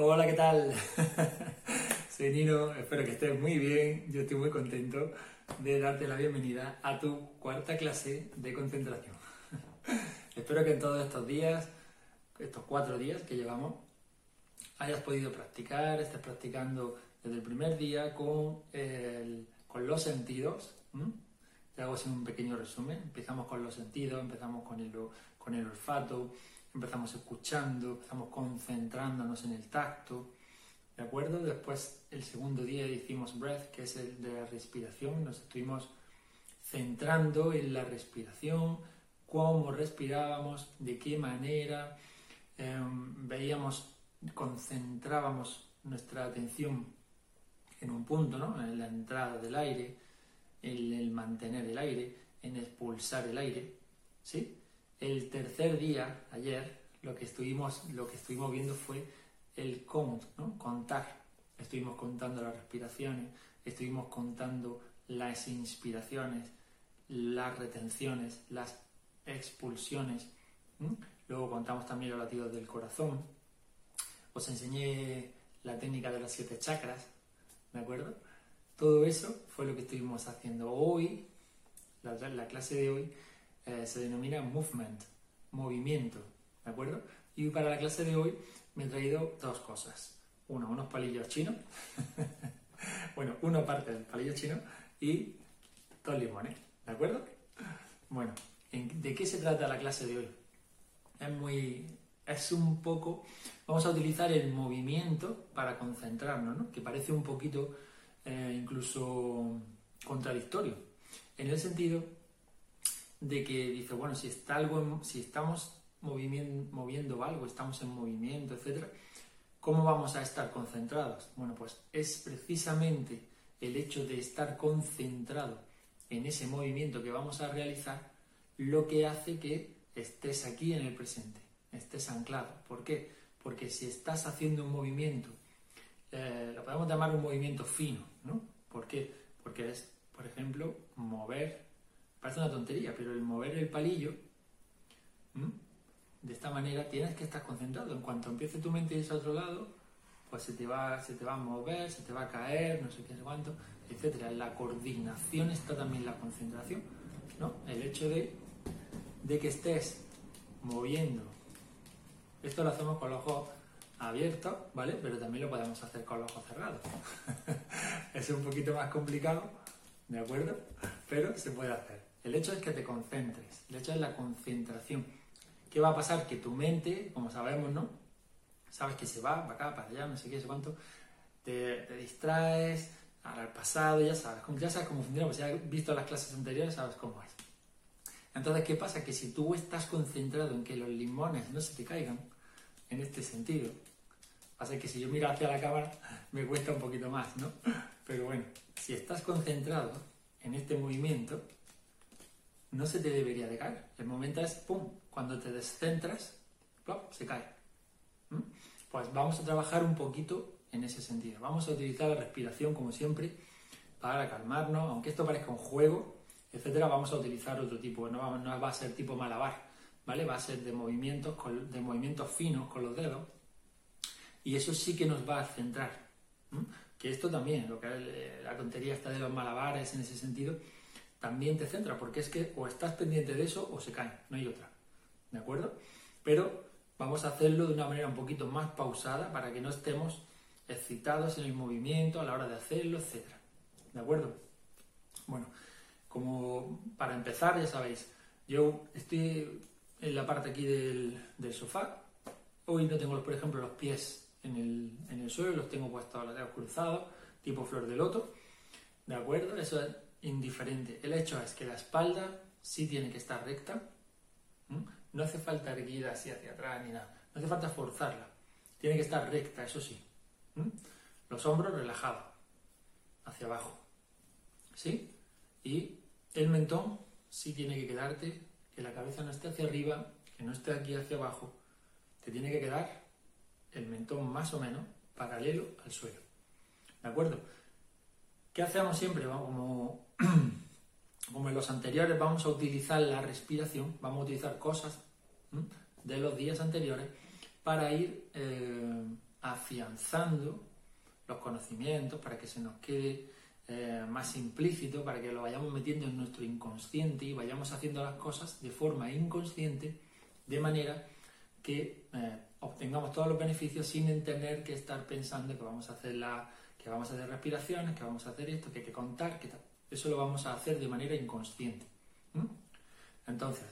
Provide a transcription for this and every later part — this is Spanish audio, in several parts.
Hola, ¿qué tal? Soy Nino, espero que estés muy bien. Yo estoy muy contento de darte la bienvenida a tu cuarta clase de concentración. espero que en todos estos días, estos cuatro días que llevamos, hayas podido practicar, estés practicando desde el primer día con, con los sentidos. Te hago así un pequeño resumen. Empezamos con los sentidos, empezamos con el, con el olfato, empezamos escuchando, empezamos concentrándonos en el tacto, ¿de acuerdo? Después el segundo día hicimos breath, que es el de la respiración, nos estuvimos centrando en la respiración, cómo respirábamos, de qué manera, em, veíamos, concentrábamos nuestra atención en un punto, ¿no? En la entrada del aire, en el mantener el aire, en expulsar el aire, ¿sí? El tercer día, ayer, lo que estuvimos, lo que estuvimos viendo fue el count, ¿no? contar. Estuvimos contando las respiraciones, estuvimos contando las inspiraciones, las retenciones, las expulsiones. Luego contamos también los latidos del corazón. Os enseñé la técnica de las siete chakras, ¿de acuerdo? Todo eso fue lo que estuvimos haciendo hoy, la clase de hoy eh, se denomina movement, movimiento, ¿de acuerdo? Y para la clase de hoy me he traído dos cosas. Uno, unos palillos chinos, bueno, una parte del palillo chino y dos limones, ¿de acuerdo? Bueno, ¿de qué se trata la clase de hoy? Es muy, es un poco, vamos a utilizar el movimiento para concentrarnos, ¿no? Que parece un poquito eh, incluso contradictorio, en el sentido de que dice, bueno, si, está algo si estamos moviendo, algo, estamos en movimiento, etc., ¿cómo vamos a estar concentrados? Bueno, pues es precisamente el hecho de estar concentrado en ese movimiento que vamos a realizar lo que hace que estés aquí en el presente, estés anclado. ¿Por qué? Porque si estás haciendo un movimiento, eh, lo podemos llamar un movimiento fino, ¿no? ¿Por qué? Porque es, por ejemplo, mover Parece una tontería, pero el mover el palillo, de esta manera tienes que estar concentrado. En cuanto empiece tu mente a irse a otro lado, pues se te, va, se te va a mover, se te va a caer, no sé qué, cuánto, etc. la coordinación está también la concentración, ¿no? El hecho de, de que estés moviendo. Esto lo hacemos con los ojos abiertos, ¿vale? Pero también lo podemos hacer con los ojos cerrados. es un poquito más complicado, ¿de acuerdo? Pero se puede hacer. El hecho es que te concentres, el hecho es la concentración. ¿Qué va a pasar? Que tu mente, como sabemos, ¿no? Sabes que se va para acá, para allá, no sé qué, sé cuánto, te, distraes al pasado, ya sabes, ya sabes cómo funciona, pues ya has visto las clases anteriores, sabes cómo es. Entonces, ¿qué pasa? Que si tú estás concentrado en que los limones no se te caigan, en este sentido, pasa que si yo miro hacia la cámara me cuesta un poquito más, ¿no? Pero bueno, si estás concentrado en este movimiento, no se te debería de caer. El momento es, ¡pum!, cuando te descentras, ¡plop!, se cae. ¿Mm? Pues vamos a trabajar un poquito en ese sentido. Vamos a utilizar la respiración, como siempre, para calmarnos, aunque esto parezca un juego, etcétera, vamos a utilizar otro tipo, no va, a ser tipo malabar, ¿vale? Va a ser de movimientos, de movimientos finos con los dedos, y eso sí que nos va a centrar. Que esto también, lo que es la tontería está de los malabares en ese sentido, también te centra, porque es que o estás pendiente de eso o se cae, no hay otra. ¿De acuerdo? Pero vamos a hacerlo de una manera un poquito más pausada para que no estemos excitados en el movimiento a la hora de hacerlo, etc. ¿De acuerdo? Bueno, como para empezar, ya sabéis, yo estoy en la parte aquí del, sofá. Hoy no tengo, por ejemplo, los pies en el, en el suelo, los tengo puestos a dedos cruzados, tipo flor de loto. ¿De acuerdo? Eso es indiferente. El hecho es que la espalda sí tiene que estar recta. No hace falta erguida así hacia atrás ni nada. No hace falta forzarla. Tiene que estar recta, eso sí. Los hombros relajados, hacia abajo. ¿Sí? Y el mentón sí tiene que quedarte, que la cabeza no esté hacia arriba, que no esté aquí hacia abajo. Te tiene que quedar el mentón más o menos paralelo al suelo. ¿De acuerdo? ¿Qué hacemos siempre? como, como en los anteriores, vamos a utilizar la respiración, vamos a utilizar cosas de los días anteriores para ir eh, afianzando los conocimientos para que se nos quede eh, más implícito, para que lo vayamos metiendo en nuestro inconsciente y vayamos haciendo las cosas de forma inconsciente, de manera que eh, obtengamos todos los beneficios sin tener que estar pensando que vamos a hacer la, que vamos a hacer respiraciones, que vamos a hacer esto, que hay que contar, que tal. Eso lo vamos a hacer de manera inconsciente. Entonces,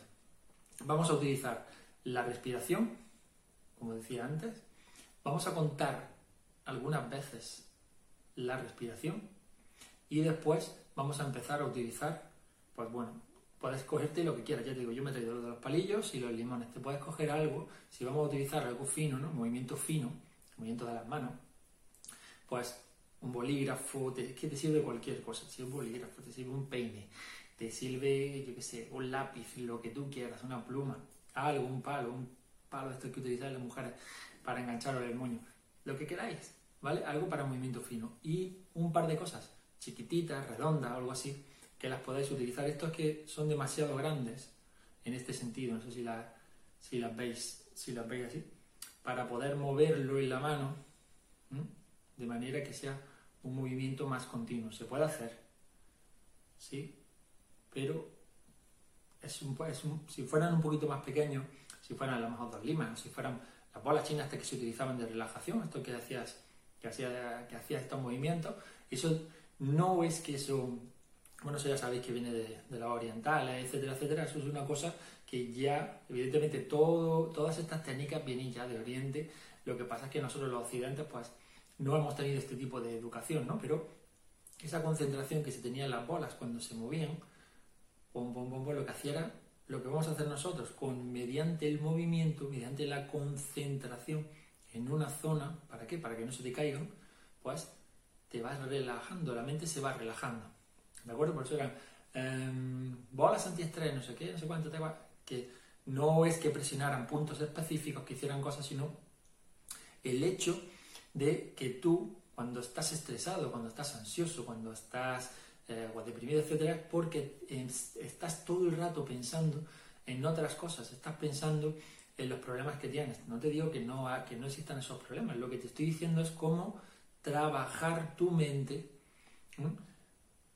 vamos a utilizar la respiración, como decía antes, vamos a contar algunas veces la respiración y después vamos a empezar a utilizar, pues bueno, puedes cogerte lo que quieras. Ya te digo, yo me he traído lo de los palillos y los limones. Te puedes coger algo, si vamos a utilizar algo fino, ¿no? Movimiento fino, movimiento de las manos, pues un bolígrafo, te, que te sirve cualquier cosa. Te sirve un bolígrafo, te sirve un peine, te sirve, yo qué sé, un lápiz, lo que tú quieras, una pluma, algo, un palo, un palo de estos que utilizan las mujeres para enganchar el moño. Lo que queráis, ¿vale? Algo para movimiento fino. Y un par de cosas, chiquititas, redondas, algo así que las podáis utilizar. Estos que son demasiado grandes en este sentido, no sé si, la, si, las, veis, si las veis así, para poder moverlo en la mano de manera que sea un movimiento más continuo. Se puede hacer, ¿sí? Pero es un, es si fueran un poquito más pequeños, si fueran lo mejor dos limas, si fueran las bolas chinas que se utilizaban de relajación, esto que hacías, que hacía, que hacía estos movimientos, eso no es que eso bueno, eso ya sabéis que viene de, la oriental, etcétera, etcétera. Eso es una cosa que ya, evidentemente, todo, todas estas técnicas vienen ya de Oriente. Lo que pasa es que nosotros los occidentes, pues, no hemos tenido este tipo de educación, ¿no? Pero esa concentración que se tenía en las bolas cuando se movían, lo que hacía era lo que vamos a hacer nosotros, con mediante el movimiento, mediante la concentración en una zona, ¿para qué? Para que no se te caigan, pues te vas relajando, la mente se va relajando. ¿De acuerdo? Por eso eran em, bolas antiestrés, no sé qué, no sé cuánto, que no es que presionaran puntos específicos, que hicieran cosas, sino el hecho de que tú, cuando estás estresado, cuando estás ansioso, cuando estás eh, deprimido, etcétera, porque estás todo el rato pensando en otras cosas, estás pensando en los problemas que tienes. No te digo que no, que no existan esos problemas, lo que te estoy diciendo es cómo trabajar tu mente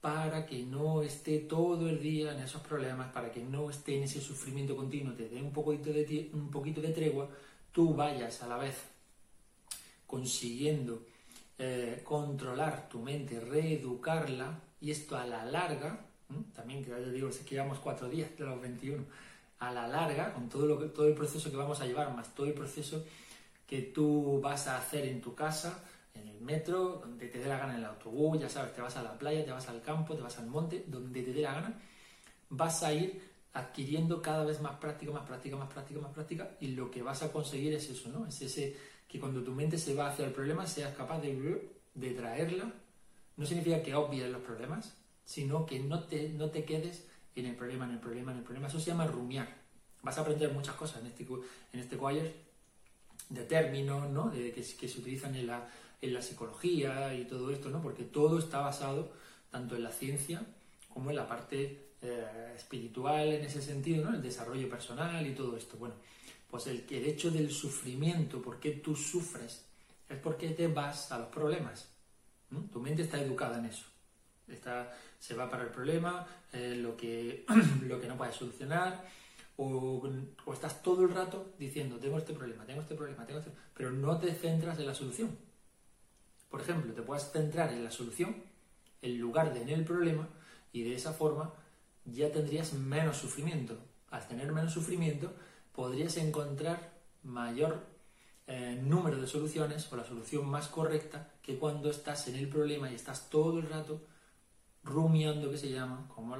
para que no esté todo el día en esos problemas, para que no esté en ese sufrimiento continuo, te dé un poquito de, un poquito de tregua, tú vayas a la vez consiguiendo eh, controlar tu mente, reeducarla, y esto a la larga, también que digo, es que llevamos cuatro días de los 21, a la larga, con todo, lo que, todo el proceso que vamos a llevar, más todo el proceso que tú vas a hacer en tu casa, en el metro, donde te dé la gana en el autobús, ya sabes, te vas a la playa, te vas al campo, te vas al monte, donde te dé la gana, vas a ir adquiriendo cada vez más práctica, más práctica, más práctica, más práctica, y lo que vas a conseguir es eso, ¿no? Es ese que cuando tu mente se va hacia el problema seas capaz de, de traerla. No significa que obvies los problemas, sino que no te, no te quedes en el problema, en el problema, en el problema. Eso se llama rumiar. Vas a aprender muchas cosas en este, en este choir de términos, ¿no? De, que, que se utilizan en la en la psicología y todo esto, ¿no? Porque todo está basado tanto en la ciencia como en la parte eh, espiritual en ese sentido, ¿no? El desarrollo personal y todo esto. Bueno, pues el, hecho del sufrimiento, por qué tú sufres, es porque te vas a los problemas. Tu mente está educada en eso. Está, se va para el problema, eh, lo, que, lo que no puedes solucionar, o, estás todo el rato diciendo, tengo este problema, tengo este problema, tengo este... pero no te centras en la solución. Por ejemplo, te puedes centrar en la solución en lugar de en el problema y de esa forma ya tendrías menos sufrimiento. Al tener menos sufrimiento podrías encontrar mayor eh, número de soluciones o la solución más correcta que cuando estás en el problema y estás todo el rato rumiando, que se llama, como,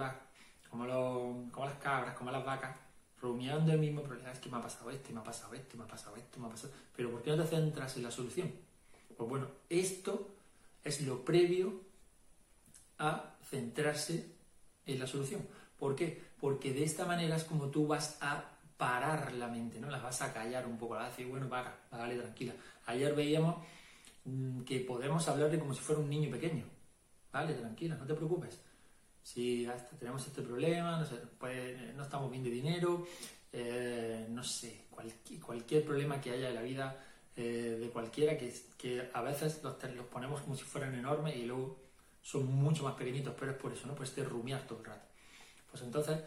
como, como las cabras, como las vacas, rumiando el mismo problema. Es que me ha pasado esto, me ha pasado esto, me ha pasado esto, me ha pasado. Pero ¿por qué no te centras en la solución? Pues bueno, esto es lo previo a centrarse en la solución. ¿Por qué? Porque de esta manera es como tú vas a parar la mente, ¿no? La vas a callar un poco, la vas a decir, bueno, para, dale tranquila. Ayer veíamos mm, que podemos hablarle como si fuera un niño pequeño. Vale, tranquila, no te preocupes. Si hasta tenemos este problema, no, sé, pues, no estamos bien de dinero, eh, no sé, cualquier, cualquier problema que haya en la vida, eh, de cualquiera, que, que a veces los, los ponemos como si fueran enormes y luego son mucho más pequeñitos, pero es por eso, ¿no? Pues te rumiar todo el rato. Pues entonces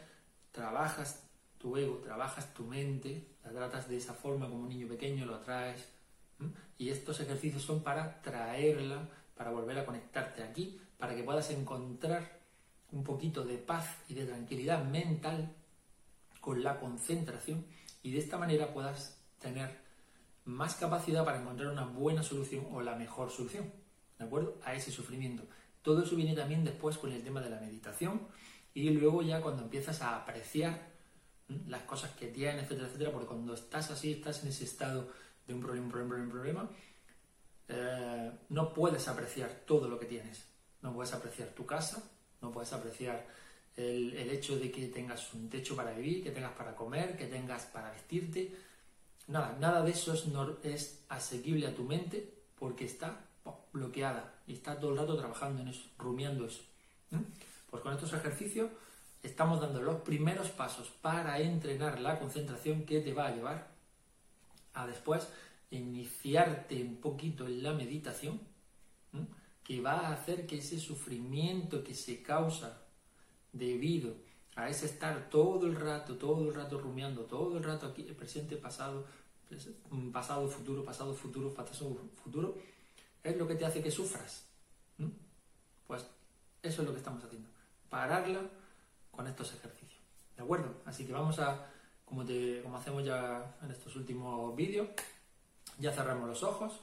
trabajas tu ego, trabajas tu mente, la tratas de esa forma como un niño pequeño, lo atraes. Y estos ejercicios son para traerla, para volver a conectarte aquí, para que puedas encontrar un poquito de paz y de tranquilidad mental con la concentración y de esta manera puedas tener más capacidad para encontrar una buena solución o la mejor solución, ¿de acuerdo? A ese sufrimiento. Todo eso viene también después con el tema de la meditación y luego ya cuando empiezas a apreciar las cosas que tienes, etcétera, etcétera, porque cuando estás así, estás en ese estado de un problema, un problema, un problema, eh, no puedes apreciar todo lo que tienes. No puedes apreciar tu casa, no puedes apreciar el, hecho de que tengas un techo para vivir, que tengas para comer, que tengas para vestirte. Nada, nada de eso es, es asequible a tu mente porque está bloqueada y está todo el rato trabajando en eso, rumiando eso. Pues con estos ejercicios estamos dando los primeros pasos para entrenar la concentración que te va a llevar a después iniciarte un poquito en la meditación, que va a hacer que ese sufrimiento que se causa debido a ese estar todo el rato, todo el rato rumiando, todo el rato aquí, el presente, pasado, pasado, futuro, pasado, futuro, pasado, futuro, es lo que te hace que sufras. Pues eso es lo que estamos haciendo. Pararla con estos ejercicios. ¿De acuerdo? Así que vamos a, como, te, como hacemos ya en estos últimos vídeos, ya cerramos los ojos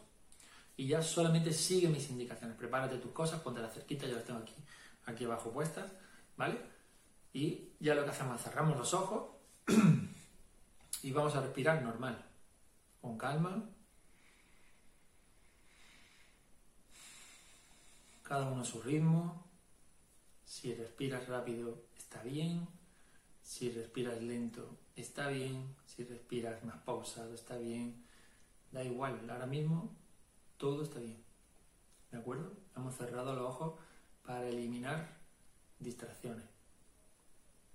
y ya solamente sigue mis indicaciones. Prepárate tus cosas, ponte la cerquita, yo las tengo aquí, aquí abajo puestas, ¿vale? Y ya lo que hacemos es cerramos los ojos y vamos a respirar normal, con calma. Cada uno a su ritmo. Si respiras rápido, está bien. Si respiras lento, está bien. Si respiras más pausado, está bien. Da igual, ahora mismo todo está bien. ¿De acuerdo? Hemos cerrado los ojos para eliminar distracciones.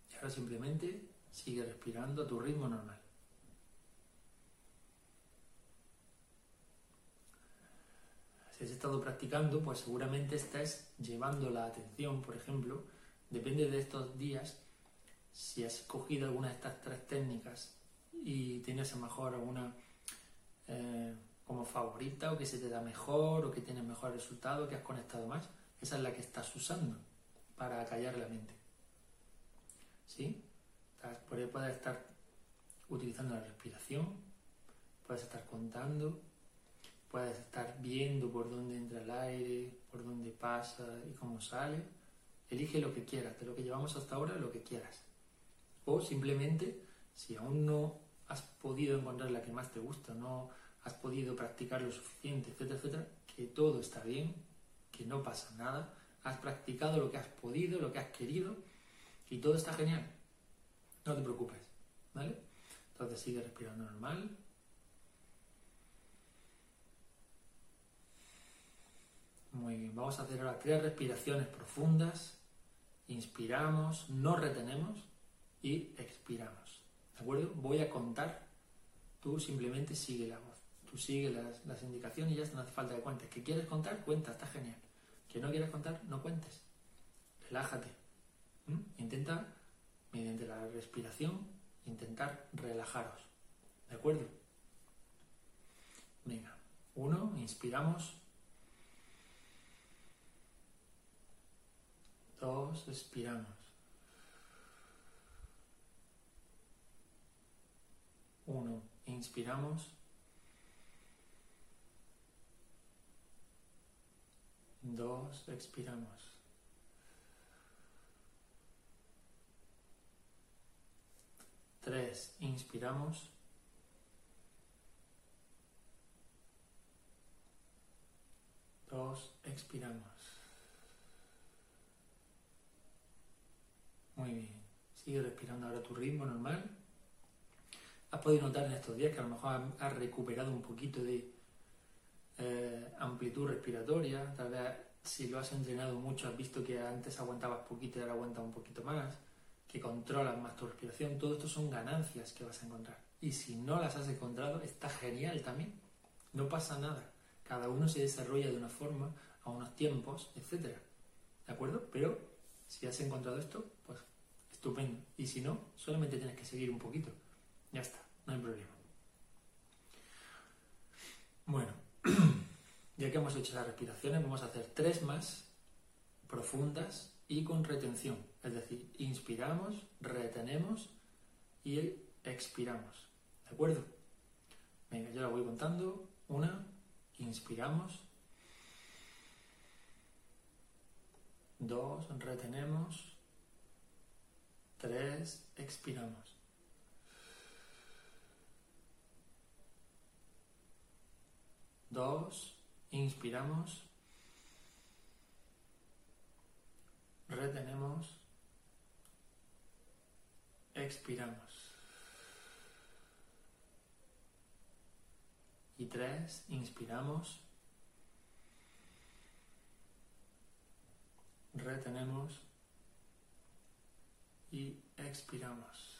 Y ahora simplemente sigue respirando a tu ritmo normal. Si has estado practicando, pues seguramente estás llevando la atención, por ejemplo, depende de estos días, si has cogido alguna de estas tres técnicas y tienes a lo mejor alguna eh, como favorita o que se te da mejor o que tienes mejor resultado, que has conectado más, esa es la que estás usando para callar la mente. ¿Sí? Puedes estar utilizando la respiración, puedes estar contando, puedes estar viendo por dónde entra el aire, por dónde pasa y cómo sale. Elige lo que quieras, de lo que llevamos hasta ahora, lo que quieras. O simplemente, si aún no has podido encontrar la que más te gusta, no has podido practicar lo suficiente, etcétera, etcétera, que todo está bien, que no pasa nada, has practicado lo que has podido, lo que has querido y todo está genial. No te preocupes, ¿vale? Entonces sigue respirando normal. Muy bien, vamos a hacer ahora tres respiraciones profundas. Inspiramos, no retenemos y expiramos. ¿De acuerdo? Voy a contar. Tú simplemente sigue la voz. Tú sigue las, indicaciones y ya no hace falta que cuentes. ¿Que quieres contar? Cuenta, está genial. ¿Que no quieres contar? No cuentes. Relájate. Intenta, mediante la respiración, intentar relajaros. ¿De acuerdo? Venga. Uno, inspiramos. Dos, expiramos. Uno, inspiramos. Dos, expiramos. Tres, inspiramos. Dos, expiramos. Muy bien. Sigue respirando ahora tu ritmo normal. Has podido notar en estos días que a lo mejor has recuperado un poquito de eh, amplitud respiratoria. Tal vez si lo has entrenado mucho has visto que antes aguantabas poquito y ahora aguantas un poquito más. Que controlas más tu respiración. Todo esto son ganancias que vas a encontrar. Y si no las has encontrado, está genial también. No pasa nada. Cada uno se desarrolla de una forma, a unos tiempos, etc. ¿De acuerdo? Pero si has encontrado esto, pues estupendo. Y si no, solamente tienes que seguir un poquito. Ya está, no hay problema. Bueno, ya que hemos hecho las respiraciones, vamos a hacer tres más profundas y con retención. Es decir, inspiramos, retenemos y expiramos. ¿De acuerdo? Venga, yo la voy contando. Una, inspiramos. Dos, retenemos. Tres, expiramos. Dos, inspiramos. Retenemos. Expiramos. Y tres, inspiramos. Retenemos. Y expiramos.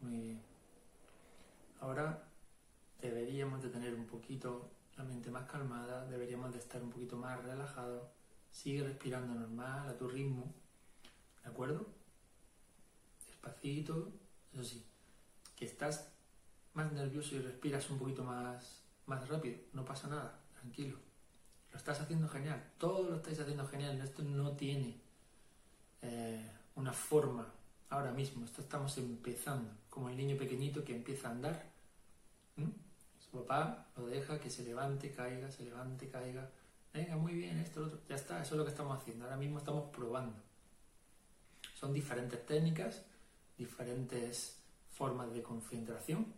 Muy bien. Ahora deberíamos de tener un poquito la mente más calmada, deberíamos de estar un poquito más relajados. Sigue respirando normal, a tu ritmo. ¿De acuerdo? Despacito. Eso sí, que estás más nervioso y respiras un poquito más, más rápido. No pasa nada, tranquilo. Lo estás haciendo genial. Todo lo estáis haciendo genial. Esto no tiene eh, una forma ahora mismo. Esto estamos empezando. Como el niño pequeñito que empieza a andar. Su papá lo deja que se levante, caiga, se levante, caiga. Venga, muy bien, esto, lo otro. Ya está, eso es lo que estamos haciendo. Ahora mismo estamos probando. Son diferentes técnicas, diferentes formas de concentración.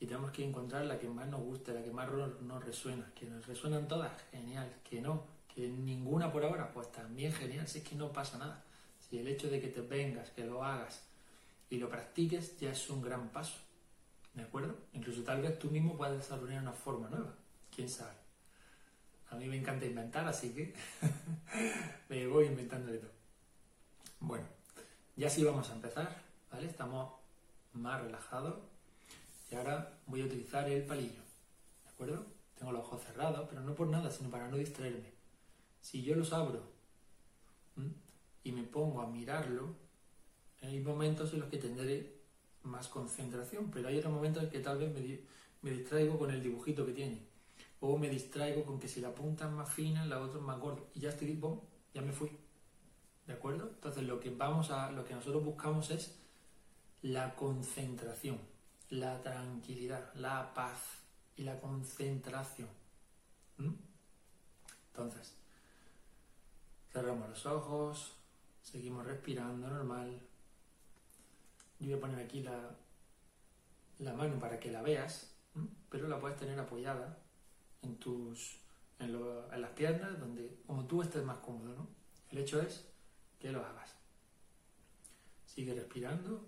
Y tenemos que encontrar la que más nos guste, la que más nos resuena. Que nos resuenan todas, genial. Que no, que ninguna por ahora, pues también genial. Si es que no pasa nada. Si el hecho de que te vengas, que lo hagas y lo practiques ya es un gran paso. ¿De acuerdo? Incluso tal vez tú mismo puedas desarrollar una forma nueva. ¿Quién sabe? A mí me encanta inventar, así que me voy inventando de todo. Bueno, ya sí vamos a empezar, ¿vale? Estamos más relajados. Y ahora voy a utilizar el palillo, ¿de acuerdo? Tengo los ojos cerrados, pero no por nada, sino para no distraerme. Si yo los abro y me pongo a mirarlo, hay momentos en los que tendré más concentración, pero hay otros momentos en que tal vez me, distraigo con el dibujito que tiene. O me distraigo con que si la punta es más fina, la otra es más gorda. Y ya estoy, bom, ya me fui. ¿De acuerdo? Entonces lo que vamos a, lo que nosotros buscamos es la concentración, la tranquilidad, la paz y la concentración. ¿Mm? Entonces, cerramos los ojos, seguimos respirando normal, yo voy a poner aquí la, la mano para que la veas, pero la puedes tener apoyada en tus en, las piernas, donde como tú estés más cómodo, ¿no? El hecho es que lo hagas. Sigue respirando.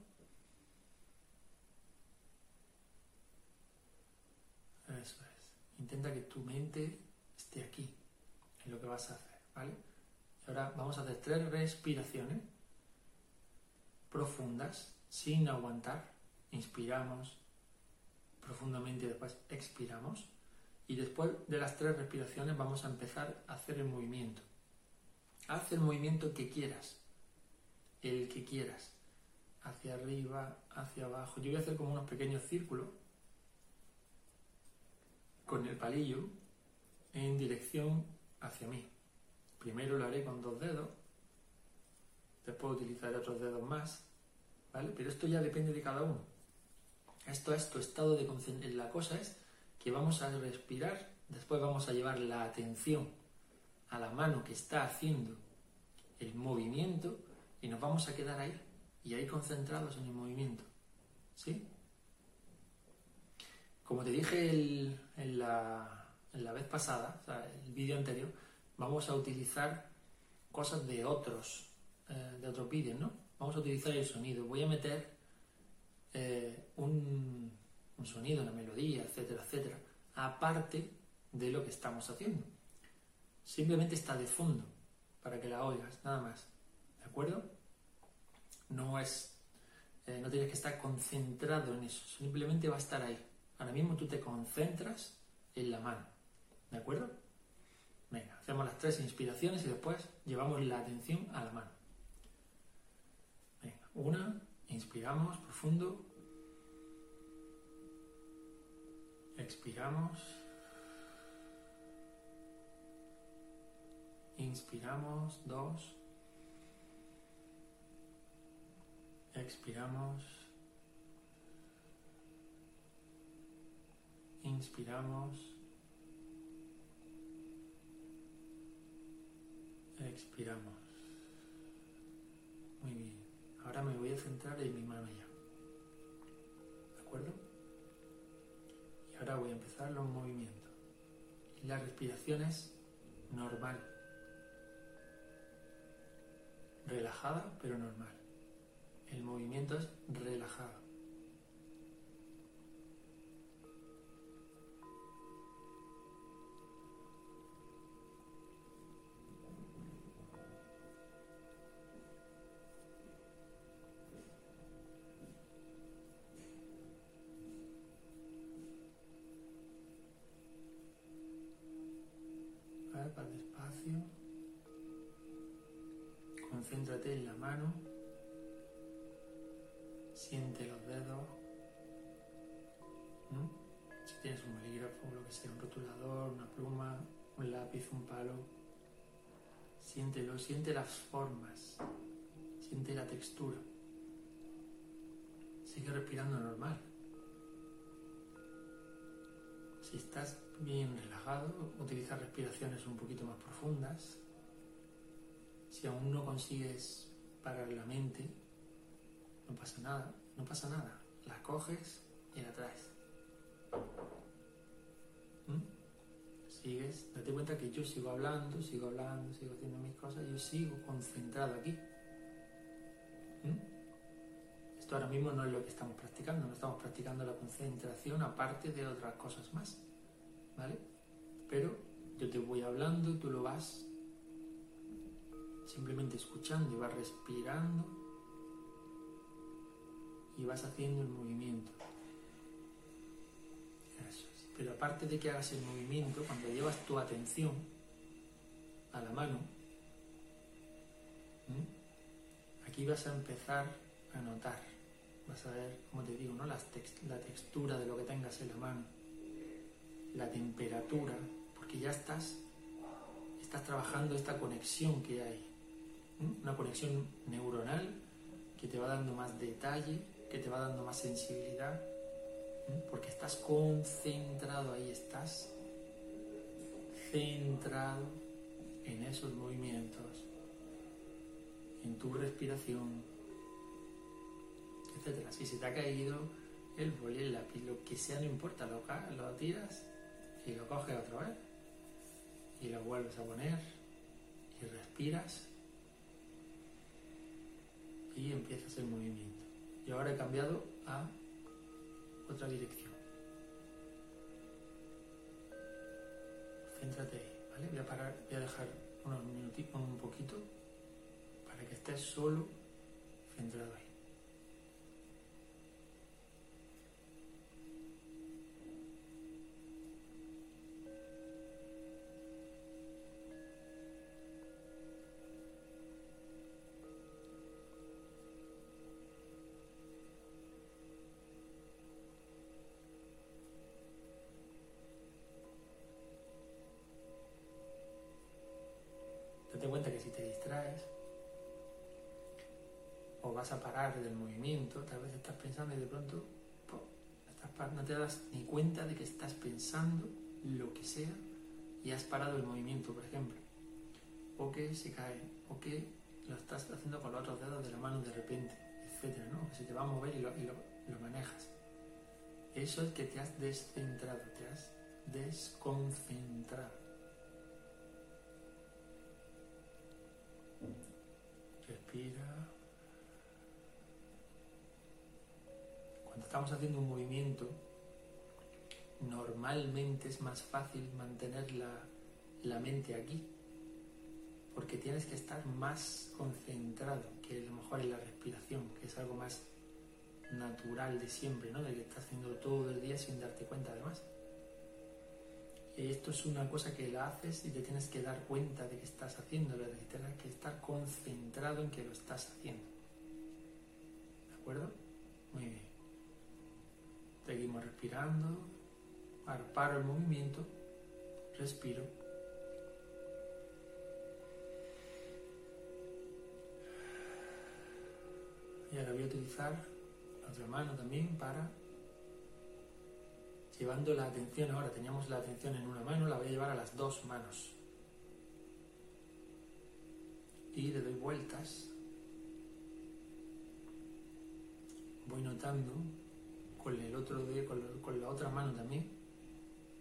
Eso es. Intenta que tu mente esté aquí, en lo que vas a hacer, ¿vale? ahora vamos a hacer tres respiraciones profundas sin aguantar, inspiramos profundamente y después expiramos. Y después de las tres respiraciones vamos a empezar a hacer el movimiento. Haz el movimiento que quieras, el que quieras, hacia arriba, hacia abajo. Yo voy a hacer como unos pequeños círculos con el palillo en dirección hacia mí. Primero lo haré con dos dedos, después utilizaré otros dedos más pero esto ya depende de cada uno. Esto es tu estado de concentración. La cosa es que vamos a respirar, después vamos a llevar la atención a la mano que está haciendo el movimiento y nos vamos a quedar ahí y ahí concentrados en el movimiento. ¿Sí? Como te dije en, la, vez pasada, el vídeo anterior, vamos a utilizar cosas de otros, eh, de otros vídeos, ¿no? vamos a utilizar el sonido. Voy a meter eh, un, sonido, una melodía, etcétera, etcétera, aparte de lo que estamos haciendo. Simplemente está de fondo para que la oigas, nada más. ¿De acuerdo? No es eh, no tienes que estar concentrado en eso, simplemente va a estar ahí. Ahora mismo tú te concentras en la mano, ¿de acuerdo? Venga, hacemos las tres inspiraciones y después llevamos la atención a la mano. Venga, una, inspiramos profundo, expiramos, inspiramos, dos, expiramos, inspiramos, expiramos. Muy bien. Ahora me voy a centrar en mi mano ya. ¿De acuerdo? Y ahora voy a empezar los movimientos. La respiración es normal. Relajada, pero normal. El movimiento es relajado. Siente las formas. Siente la textura. Sigue respirando normal. Si estás bien relajado, utiliza respiraciones un poquito más profundas. Si aún no consigues parar la mente, no pasa nada, no pasa nada. La coges y la traes. ¿Mm? Date cuenta que yo sigo hablando, sigo hablando, sigo haciendo mis cosas, yo sigo concentrado aquí. ¿Mm? Esto ahora mismo no es lo que estamos practicando, no estamos practicando la concentración aparte de otras cosas más. ¿vale? Pero yo te voy hablando, tú lo vas simplemente escuchando y vas respirando y vas haciendo el movimiento. Pero aparte de que hagas el movimiento, cuando llevas tu atención a la mano, aquí vas a empezar a notar, vas a ver, como te digo, ¿no? la textura de lo que tengas en la mano la temperatura, porque ya estás, estás trabajando esta conexión que hay, una conexión neuronal que te va dando más detalle, que te va dando más sensibilidad, porque estás concentrado ahí, estás centrado en esos movimientos, en tu respiración, etc. Si se te ha caído el boli, el lápiz, lo que sea, no importa, lo, lo tiras y lo coges otra vez y lo vuelves a poner y respiras y empiezas el movimiento. Y ahora he cambiado a otra dirección. Céntrate ahí, ¿vale? Voy a parar, voy a dejar unos minutitos, un poquito, para que estés solo centrado ahí. Del movimiento, tal vez estás pensando y de pronto no te das ni cuenta de que estás pensando lo que sea y has parado el movimiento, por ejemplo. O que se cae, o que lo estás haciendo con los otros dedos de la mano de repente, etcétera, ¿no? Se te va a mover y lo, y lo manejas. Eso es que te has descentrado, te has desconcentrado. Respira. Estamos haciendo un movimiento, normalmente es más fácil mantener la, mente aquí, porque tienes que estar más concentrado que a lo mejor en la respiración, que es algo más natural de siempre, ¿no? De que estás haciendo todo el día sin darte cuenta además. Y esto es una cosa que la haces y te tienes que dar cuenta de que estás haciéndolo, de que tienes que estar concentrado en que lo estás haciendo. ¿De acuerdo? Seguimos respirando. Ahora paro el movimiento. Respiro. Y ahora voy a utilizar la otra mano también para llevando la atención ahora, teníamos la atención en una mano, la voy a llevar a las dos manos. Y le doy vueltas. Voy notando con el otro dedo, con, la otra mano también,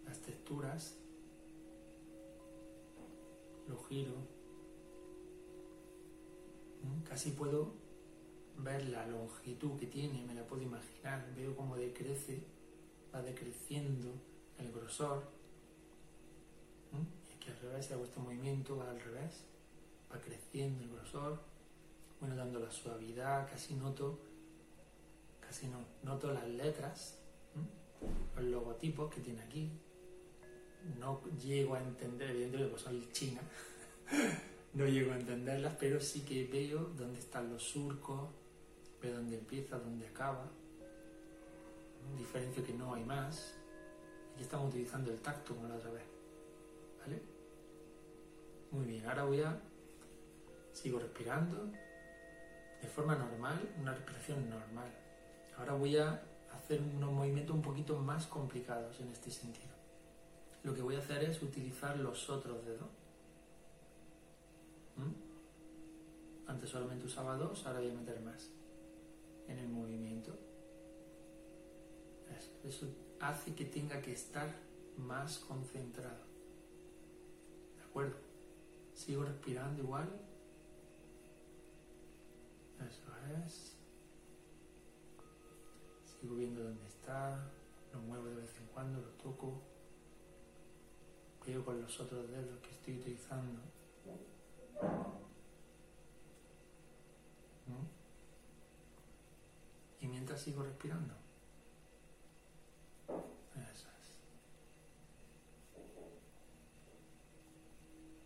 las texturas. Lo giro. ¿Mm? Casi puedo ver la longitud que tiene, me la puedo imaginar, veo cómo decrece va decreciendo el grosor. Y aquí al revés, hago este movimiento, va al revés, va creciendo el grosor, bueno, dando la suavidad, casi noto, casi no, noto las letras, los logotipos que tiene aquí. No llego a entender, evidentemente, pues soy china, no llego a entenderlas, pero sí que veo dónde están los surcos, veo dónde empieza, dónde acaba diferencia que no hay más. Aquí estamos utilizando el tacto como la otra vez. ¿Vale? Muy bien, ahora voy a... Sigo respirando de forma normal, una respiración normal. Ahora voy a hacer unos movimientos un poquito más complicados en este sentido. Lo que voy a hacer es utilizar los otros dedos. ¿Mm? Antes solamente usaba dos, ahora voy a meter más en el movimiento. Eso hace que tenga que estar más concentrado. ¿De acuerdo? Sigo respirando igual. Eso es. Sigo viendo dónde está. Lo muevo de vez en cuando, lo toco. Veo con los otros dedos que estoy utilizando. Y mientras sigo respirando.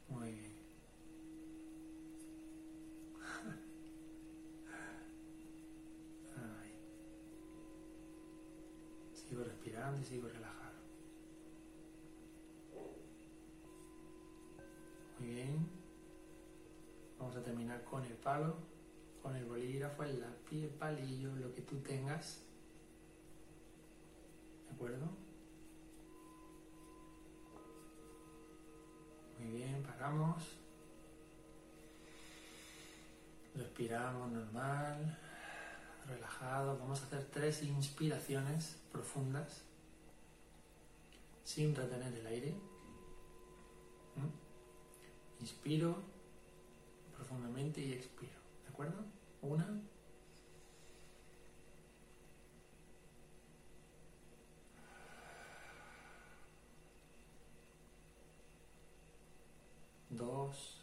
Muy bien. Sigo respirando y sigo relajado. Muy bien. Vamos a terminar con el palo, con el bolígrafo, el lápiz, el palillo, lo que tú tengas. ¿De acuerdo? Muy bien, paramos. Respiramos normal, relajado. Vamos a hacer tres inspiraciones profundas sin retener el aire. ¿Mm? Inspiro profundamente y expiro. ¿De acuerdo? Una. dos,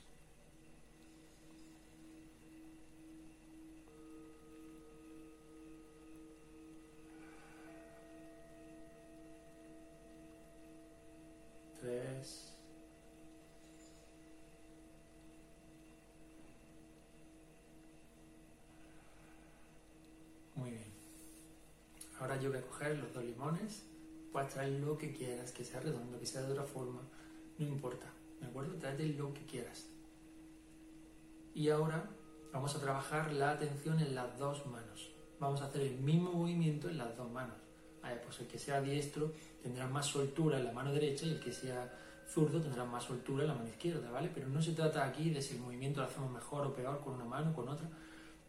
tres, muy bien. Ahora yo voy a coger los dos limones, puedes traer lo que quieras, que sea redondo, que sea de otra forma, no importa. ¿De acuerdo? Tráete lo que quieras. Y ahora vamos a trabajar la atención en las dos manos. Vamos a hacer el mismo movimiento en las dos manos. Pues el que sea diestro tendrá más soltura en la mano derecha y el que sea zurdo tendrá más soltura en la mano izquierda, ¿vale? Pero no se trata aquí de si el movimiento lo hacemos mejor o peor con una mano o con otra.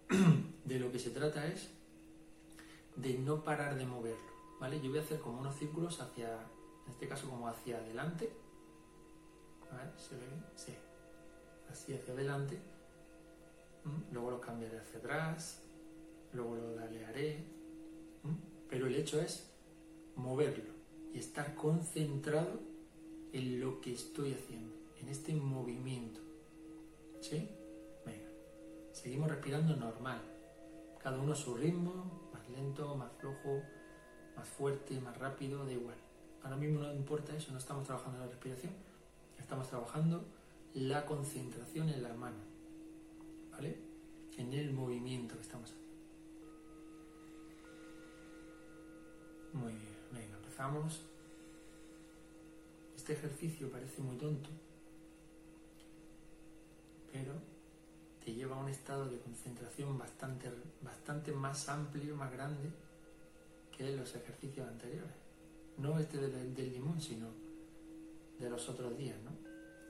De lo que se trata es de no parar de moverlo, ¿vale? Yo voy a hacer como unos círculos hacia, en este caso como hacia adelante, ¿se ve bien? Sí. Así hacia adelante. ¿Mm? Luego lo cambiaré hacia atrás. Luego lo dalearé. Pero el hecho es moverlo y estar concentrado en lo que estoy haciendo, en este movimiento. ¿Sí? Venga. Seguimos respirando normal. Cada uno a su ritmo, más lento, más flojo, más fuerte, más rápido, da igual. Ahora mismo no importa eso, no estamos trabajando la respiración, estamos trabajando la concentración en la mano, ¿vale? En el movimiento que estamos haciendo. Muy bien, venga, empezamos. Este ejercicio parece muy tonto, pero te lleva a un estado de concentración bastante, bastante más amplio, más grande que los ejercicios anteriores. No este del, del limón, sino de los otros días, ¿no?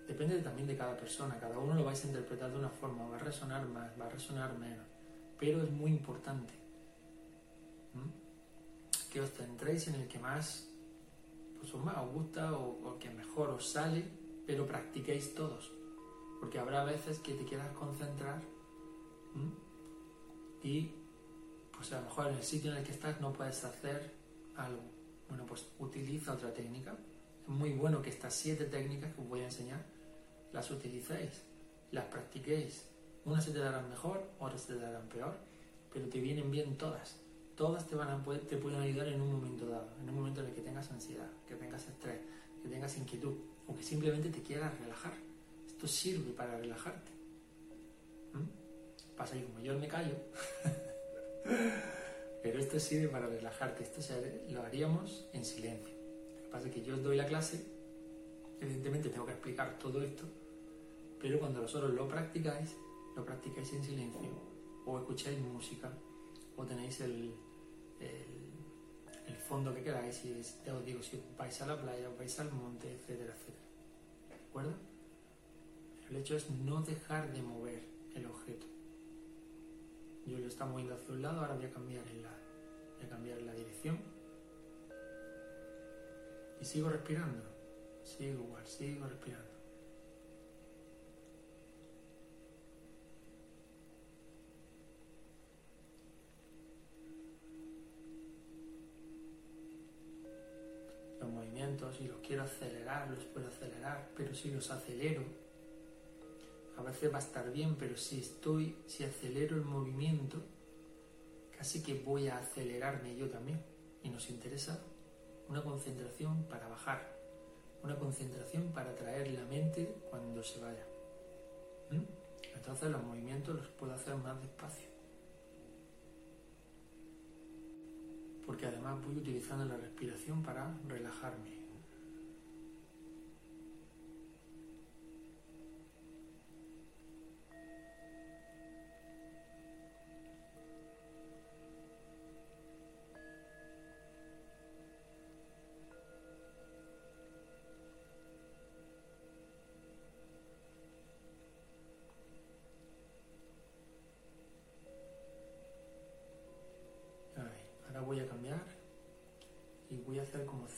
Depende también de cada persona, cada uno lo vais a interpretar de una forma, va a resonar más, va a resonar menos, pero es muy importante que os centréis en el que más, pues, os, más gusta o, o que mejor os sale, pero practiquéis todos porque habrá veces que te quieras concentrar y pues a lo mejor en el sitio en el que estás no puedes hacer algo. Bueno, pues utiliza otra técnica. Es muy bueno que estas siete técnicas que os voy a enseñar las utilicéis, las practiquéis. Unas se te darán mejor, otras se te darán peor, pero te vienen bien todas. Todas te, van a, te pueden ayudar en un momento dado, en un momento en el que tengas ansiedad, que tengas estrés, que tengas inquietud o que simplemente te quieras relajar esto sirve para relajarte. ¿Mm? Pasa que como yo me callo, pero esto sirve para relajarte. Esto lo haríamos en silencio. Lo que pasa es que yo os doy la clase, evidentemente tengo que explicar todo esto, pero cuando vosotros lo practicáis, lo practicáis en silencio, o escucháis música, o tenéis el, el, fondo que queráis, y os digo, si vais a la playa, vais al monte, etcétera, etcétera. ¿De acuerdo? El hecho es no dejar de mover el objeto. Yo lo está moviendo hacia un lado, ahora voy a cambiar la, voy a cambiar la dirección. Y sigo respirando. Sigo igual, sigo respirando. Los movimientos, si los quiero acelerar, los puedo acelerar, pero si los acelero, a veces va a estar bien, pero si estoy, si acelero el movimiento, casi que voy a acelerarme yo también. Y nos interesa una concentración para bajar, una concentración para traer la mente cuando se vaya. ¿Mm? Entonces los movimientos los puedo hacer más despacio. Porque además voy utilizando la respiración para relajarme.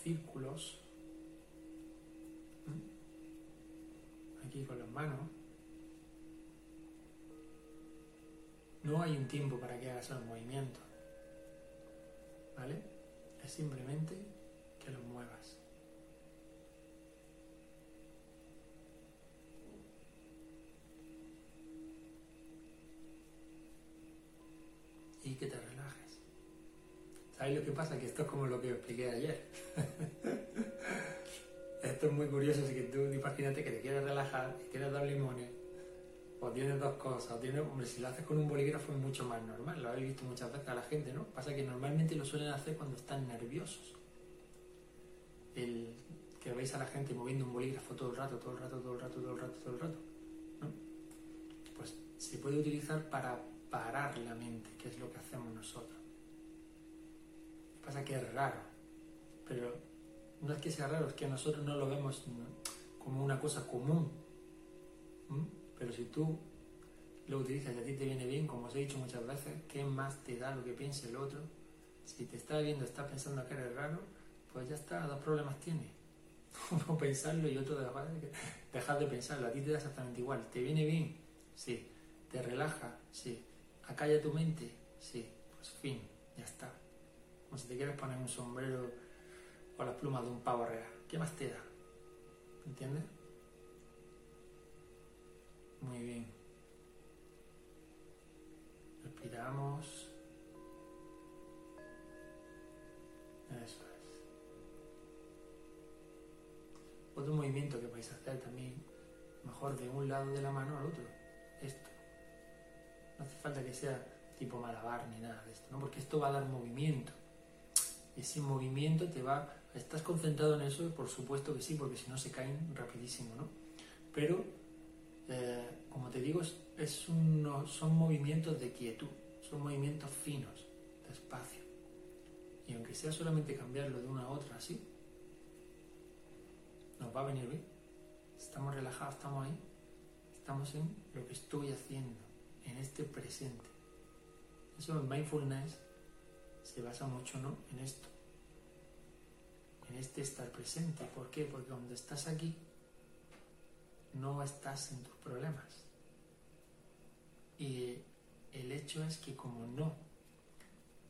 Círculos aquí con las manos. No hay un tiempo para que hagas los movimientos, ¿vale? Es simplemente que los muevas. Y que te ¿Sabes lo que pasa? Que esto es como lo que expliqué ayer. esto es muy curioso, si que tú imagínate que te quieres relajar y tienes dos limones, o tienes dos cosas, o tienes, hombre, si lo haces con un bolígrafo es mucho más normal, lo habéis visto muchas veces a la gente, ¿no? Pasa que normalmente lo suelen hacer cuando están nerviosos. El que veis a la gente moviendo un bolígrafo todo el rato, todo el rato, todo el rato, todo el rato, todo el rato, ¿no? Pues se puede utilizar para parar la mente, que es lo que hacemos nosotros. Pasa que es raro, pero no es que sea raro, es que nosotros no lo vemos como una cosa común. Pero si tú lo utilizas y a ti te viene bien, como os he dicho muchas veces, ¿qué más te da lo que piense el otro? Si te está viendo, está pensando que eres raro, pues ya está, dos problemas tiene. Uno pensarlo y otro dejar de pensarlo. A ti te da exactamente igual. ¿Te viene bien? Sí. ¿Te relaja? Sí. ¿Acalla tu mente? Sí. Pues fin, ya está. O si te quieres poner un sombrero o las plumas de un pavo real. ¿Qué más te da? ¿Entiendes? Muy bien. Respiramos. Eso es. Otro movimiento que vais a hacer también, mejor de un lado de la mano al otro. Esto. No hace falta que sea tipo malabar ni nada de esto, ¿no? Porque esto va a dar movimiento. Ese movimiento te va... ¿Estás concentrado en eso? Por supuesto que sí, porque si no se caen rapidísimo, ¿no? Pero, eh, como te digo, es son movimientos de quietud, son movimientos finos, despacio. Y aunque sea solamente cambiarlo de una a otra así, nos va a venir bien. Estamos relajados, estamos ahí, estamos en lo que estoy haciendo, en este presente. Eso en mindfulness se basa mucho ¿no? en esto, en este estar presente. ¿Por qué? Porque cuando estás aquí, no estás en tus problemas. Y el hecho es que como no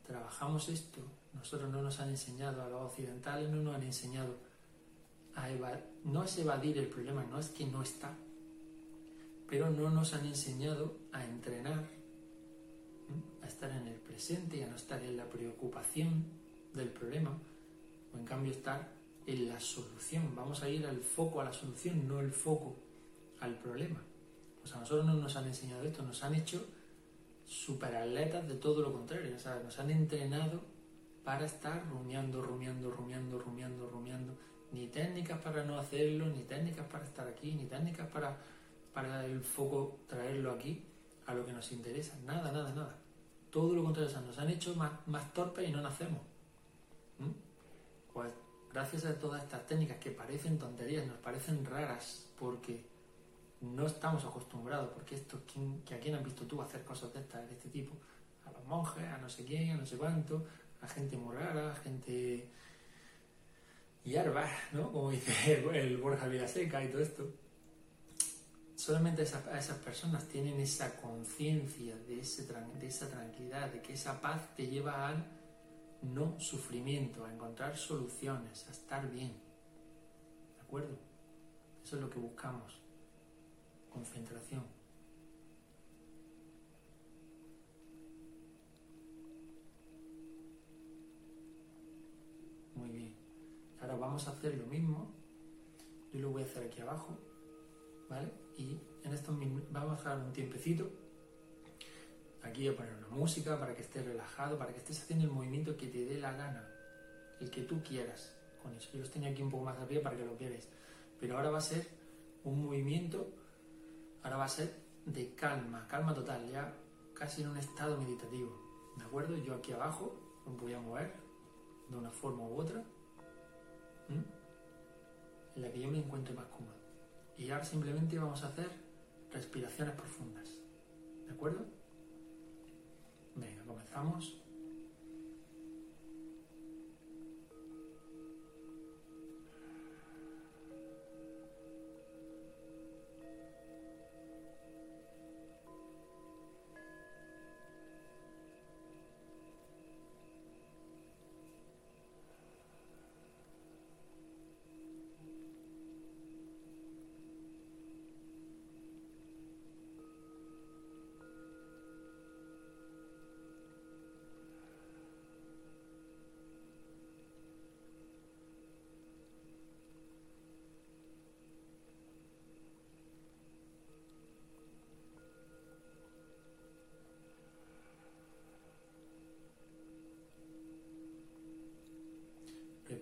trabajamos esto, nosotros no nos han enseñado, a los occidentales no nos han enseñado a evadir, no es evadir el problema, no es que no está, pero no nos han enseñado a entrenar, a estar en el presente y a no estar en la preocupación del problema, o en cambio estar en la solución. Vamos a ir al foco a la solución, no el foco al problema. Pues a nosotros no nos han enseñado esto, nos han hecho superatletas de todo lo contrario, nos han entrenado para estar rumiando, rumiando, rumiando, rumiando, rumiando. Ni técnicas para no hacerlo, ni técnicas para estar aquí, ni técnicas para, para el foco traerlo aquí a lo que nos interesa. Nada, nada, nada. Todo lo contrario, nos han hecho más, torpes y no nacemos. ¿Mm? Pues gracias a todas estas técnicas que parecen tonterías, nos parecen raras, porque no estamos acostumbrados, porque esto, que a quién has visto tú hacer cosas de, esta, de este tipo? A los monjes, a no sé quién, a no sé cuánto, a gente muy rara, a gente hierba, ¿no? Como dice el, Borja Villaseca y todo esto. Solamente esas, esas personas tienen esa conciencia de, de esa tranquilidad, de que esa paz te lleva al no sufrimiento, a encontrar soluciones, a estar bien. ¿De acuerdo? Eso es lo que buscamos concentración. Muy bien. Ahora vamos a hacer lo mismo. Yo lo voy a hacer aquí abajo. ¿Vale? Y en estos vamos a dejar un tiempecito. Aquí voy a poner una música para que estés relajado, para que estés haciendo el movimiento que te dé la gana, el que tú quieras. Con eso yo los tenía aquí un poco más arriba para que lo quieras. Pero ahora va a ser un movimiento Ahora va a ser de calma, calma total, ya casi en un estado meditativo. ¿De acuerdo? Yo aquí abajo me voy a mover de una forma u otra en la que yo me encuentre más cómodo. Y ahora simplemente vamos a hacer respiraciones profundas. ¿De acuerdo? Venga, comenzamos.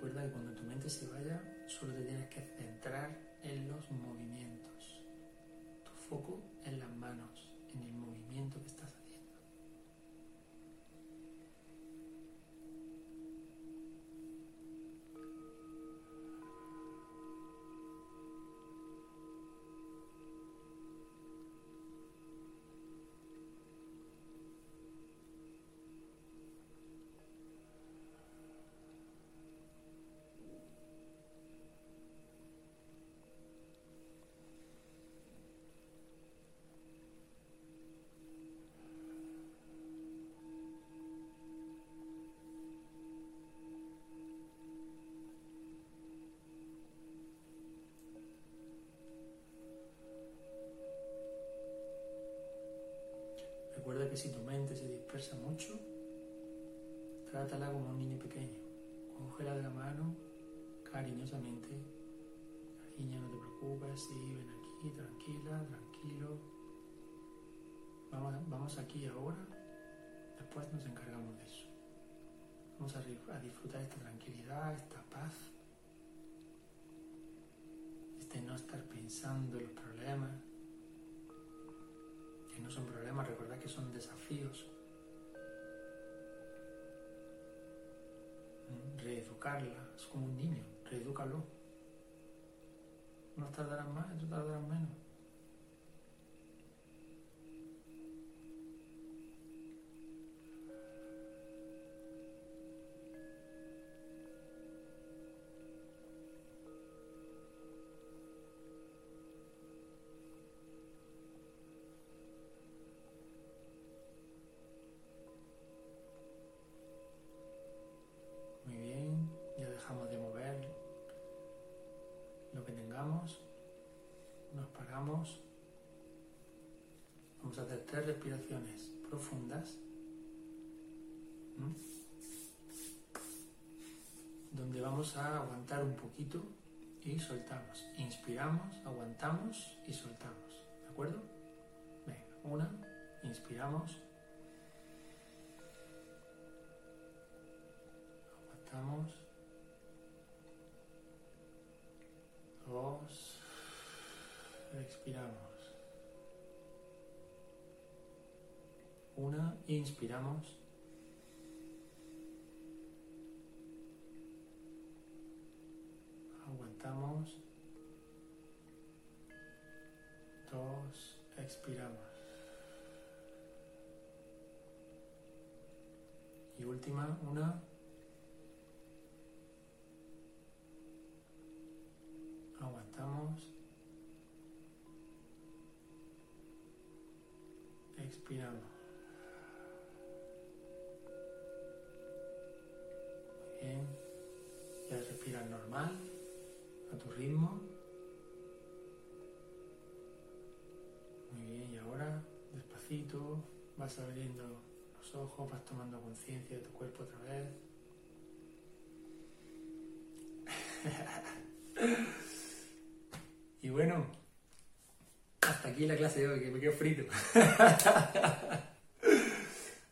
Recuerda que cuando tu mente se vaya, solo te tienes que centrar en los movimientos. Tu foco Recuerda que si tu mente se dispersa mucho, trátala como un niño pequeño. Cógela de la mano cariñosamente, niña, no te preocupes, sí, ven aquí, tranquila, tranquilo. Vamos, vamos aquí ahora, después nos encargamos de eso. Vamos a, a disfrutar esta tranquilidad, esta paz, este no estar pensando en los problemas, no son problemas, recordad que son desafíos. Mm, reeducarla, es como un niño, reedúcalo. No tardarán más, no tardarán menos. Respiraciones profundas. Donde vamos a aguantar un poquito y soltamos. Inspiramos, aguantamos y soltamos. ¿De acuerdo? Venga, una, inspiramos. Aguantamos. Dos. Expiramos. Una, inspiramos. Aguantamos. Dos, expiramos. Y última, una. Aguantamos. Expiramos. Bien. Ya respiras normal, a tu ritmo. Muy bien, y ahora, despacito, vas abriendo los ojos, vas tomando conciencia de tu cuerpo otra vez. y bueno, hasta aquí la clase de hoy, que me quedo frito.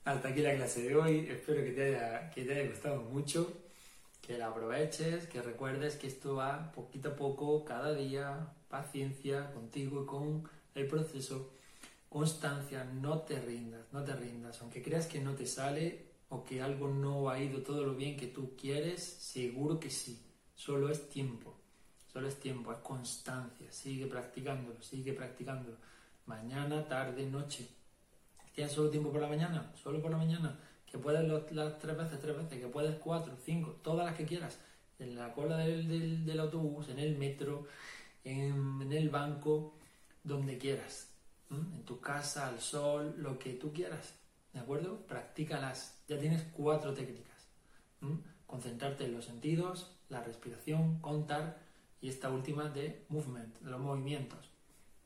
hasta aquí la clase de hoy. Espero que te haya, que te haya gustado mucho, que la aproveches, que recuerdes que esto va poquito a poco, cada día, paciencia contigo y con el proceso, constancia, no te rindas, no te rindas. Aunque creas que no te sale o que algo no ha ido todo lo bien que tú quieres, seguro que sí. Solo es tiempo, solo es tiempo, es constancia. Sigue practicándolo, sigue practicándolo. Mañana, tarde, noche ¿Tienes solo tiempo por la mañana? Solo por la mañana. Que puedes las tres veces, tres veces, que puedes cuatro, cinco, todas las que quieras. En la cola del, autobús, en el metro, en, el banco, donde quieras. En tu casa, al sol, lo que tú quieras. ¿De acuerdo? Practícalas. Ya tienes cuatro técnicas. Concentrarte en los sentidos, la respiración, contar y esta última de movement, de los movimientos.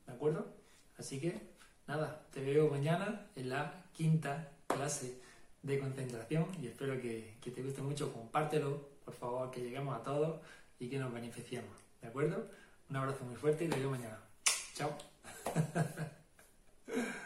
¿De acuerdo? Así que nada, te veo mañana en la quinta clase de concentración y espero que, te guste mucho. Compártelo, por favor, que lleguemos a todos y que nos beneficiemos. ¿De acuerdo? Un abrazo muy fuerte y te veo mañana. Chao.